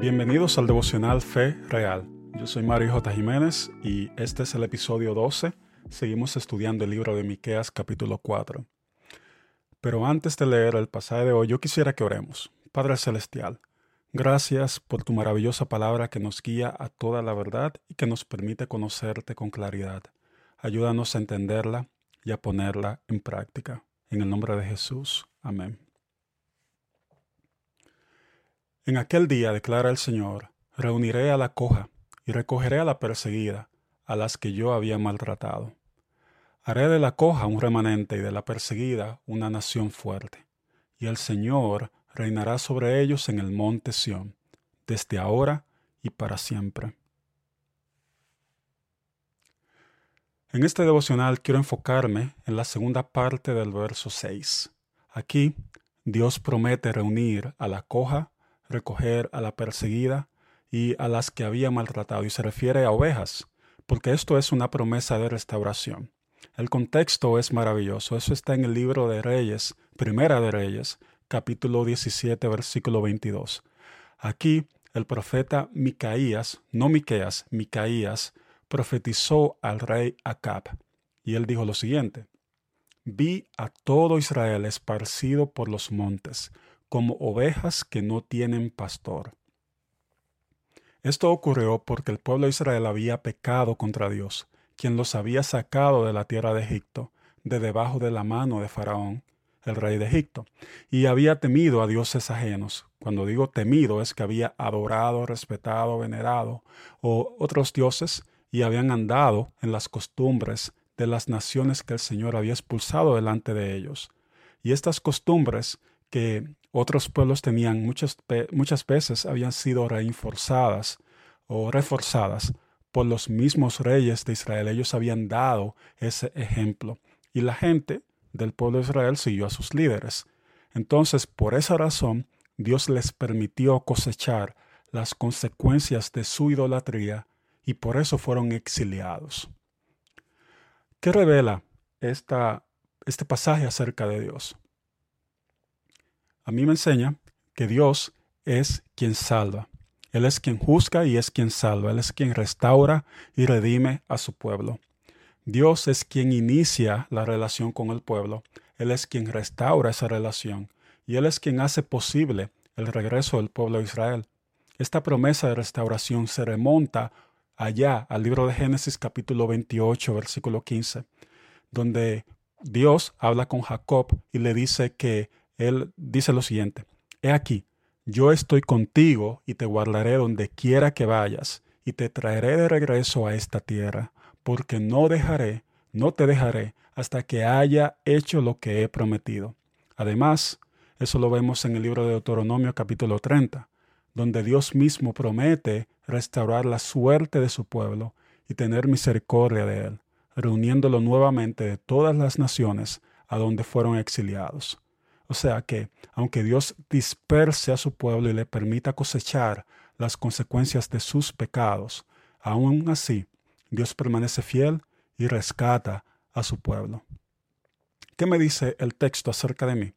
Bienvenidos al devocional Fe Real. Yo soy Mario J. Jiménez y este es el episodio 12. Seguimos estudiando el libro de Miqueas capítulo 4. Pero antes de leer el pasaje de hoy, yo quisiera que oremos. Padre Celestial, gracias por tu maravillosa palabra que nos guía a toda la verdad y que nos permite conocerte con claridad. Ayúdanos a entenderla y a ponerla en práctica. En el nombre de Jesús. Amén. En aquel día, declara el Señor, reuniré a la coja y recogeré a la perseguida, a las que yo había maltratado. Haré de la coja un remanente y de la perseguida una nación fuerte. Y el Señor reinará sobre ellos en el monte Sión, desde ahora y para siempre. En este devocional quiero enfocarme en la segunda parte del verso 6. Aquí Dios promete reunir a la coja recoger a la perseguida y a las que había maltratado, y se refiere a ovejas, porque esto es una promesa de restauración. El contexto es maravilloso, eso está en el libro de Reyes, Primera de Reyes, capítulo 17, versículo 22. Aquí el profeta Micaías, no Miqueas, Micaías, profetizó al rey Acab, y él dijo lo siguiente: Vi a todo Israel esparcido por los montes, como ovejas que no tienen pastor. Esto ocurrió porque el pueblo de Israel había pecado contra Dios, quien los había sacado de la tierra de Egipto, de debajo de la mano de Faraón, el rey de Egipto, y había temido a dioses ajenos. Cuando digo temido es que había adorado, respetado, venerado o otros dioses y habían andado en las costumbres de las naciones que el Señor había expulsado delante de ellos. Y estas costumbres que otros pueblos tenían muchas, muchas veces habían sido reinforzadas o reforzadas por los mismos reyes de Israel. Ellos habían dado ese ejemplo y la gente del pueblo de Israel siguió a sus líderes. Entonces, por esa razón, Dios les permitió cosechar las consecuencias de su idolatría y por eso fueron exiliados. ¿Qué revela esta, este pasaje acerca de Dios? A mí me enseña que Dios es quien salva. Él es quien juzga y es quien salva. Él es quien restaura y redime a su pueblo. Dios es quien inicia la relación con el pueblo. Él es quien restaura esa relación. Y Él es quien hace posible el regreso del pueblo de Israel. Esta promesa de restauración se remonta allá al libro de Génesis capítulo 28, versículo 15, donde Dios habla con Jacob y le dice que él dice lo siguiente, He aquí, yo estoy contigo y te guardaré donde quiera que vayas, y te traeré de regreso a esta tierra, porque no dejaré, no te dejaré, hasta que haya hecho lo que he prometido. Además, eso lo vemos en el libro de Deuteronomio capítulo 30, donde Dios mismo promete restaurar la suerte de su pueblo y tener misericordia de él, reuniéndolo nuevamente de todas las naciones a donde fueron exiliados. O sea que, aunque Dios disperse a su pueblo y le permita cosechar las consecuencias de sus pecados, aún así, Dios permanece fiel y rescata a su pueblo. ¿Qué me dice el texto acerca de mí?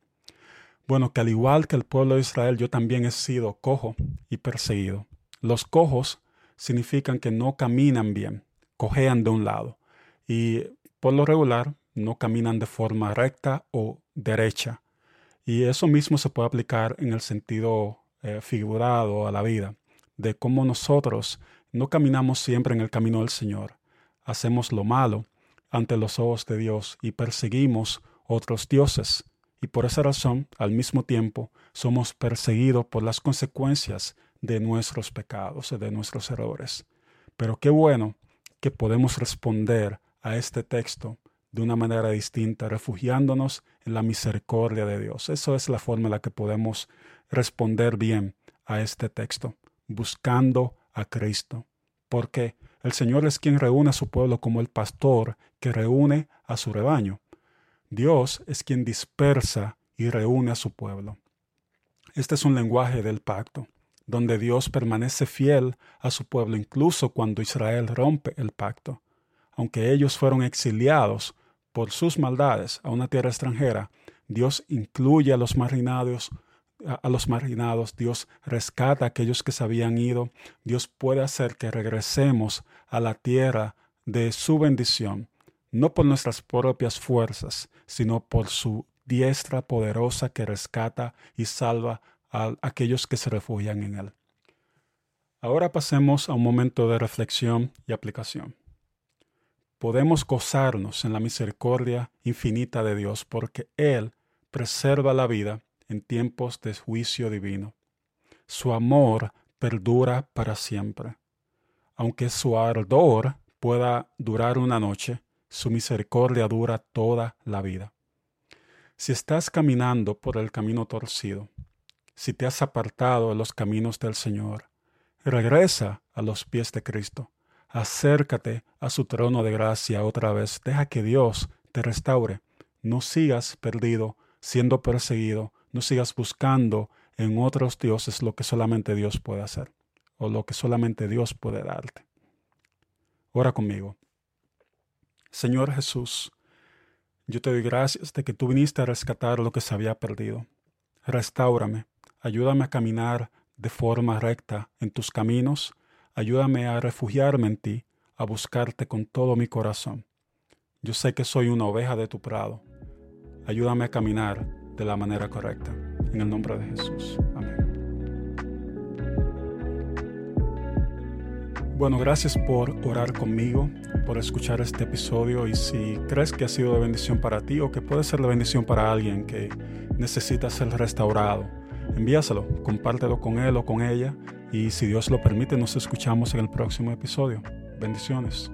Bueno, que al igual que el pueblo de Israel, yo también he sido cojo y perseguido. Los cojos significan que no caminan bien, cojean de un lado, y por lo regular no caminan de forma recta o derecha. Y eso mismo se puede aplicar en el sentido eh, figurado a la vida, de cómo nosotros no caminamos siempre en el camino del Señor, hacemos lo malo ante los ojos de Dios y perseguimos otros dioses. Y por esa razón, al mismo tiempo, somos perseguidos por las consecuencias de nuestros pecados, de nuestros errores. Pero qué bueno que podemos responder a este texto de una manera distinta, refugiándonos en la misericordia de Dios. Eso es la forma en la que podemos responder bien a este texto, buscando a Cristo. Porque el Señor es quien reúne a su pueblo como el pastor que reúne a su rebaño. Dios es quien dispersa y reúne a su pueblo. Este es un lenguaje del pacto, donde Dios permanece fiel a su pueblo incluso cuando Israel rompe el pacto. Aunque ellos fueron exiliados, por sus maldades a una tierra extranjera, Dios incluye a los marginados a los marginados, Dios rescata a aquellos que se habían ido, Dios puede hacer que regresemos a la tierra de su bendición, no por nuestras propias fuerzas, sino por su diestra poderosa que rescata y salva a aquellos que se refugian en Él. Ahora pasemos a un momento de reflexión y aplicación. Podemos gozarnos en la misericordia infinita de Dios porque Él preserva la vida en tiempos de juicio divino. Su amor perdura para siempre. Aunque su ardor pueda durar una noche, su misericordia dura toda la vida. Si estás caminando por el camino torcido, si te has apartado de los caminos del Señor, regresa a los pies de Cristo, acércate a su trono de gracia otra vez, deja que Dios te restaure, no sigas perdido, siendo perseguido, no sigas buscando en otros dioses lo que solamente Dios puede hacer o lo que solamente Dios puede darte. Ora conmigo. Señor Jesús, yo te doy gracias de que tú viniste a rescatar lo que se había perdido. Restáurame, ayúdame a caminar de forma recta en tus caminos, ayúdame a refugiarme en ti, a buscarte con todo mi corazón. Yo sé que soy una oveja de tu prado. Ayúdame a caminar de la manera correcta. En el nombre de Jesús. Amén. Bueno, gracias por orar conmigo, por escuchar este episodio y si crees que ha sido de bendición para ti o que puede ser de bendición para alguien que necesita ser restaurado, envíaselo, compártelo con él o con ella y si Dios lo permite nos escuchamos en el próximo episodio. Bendiciones.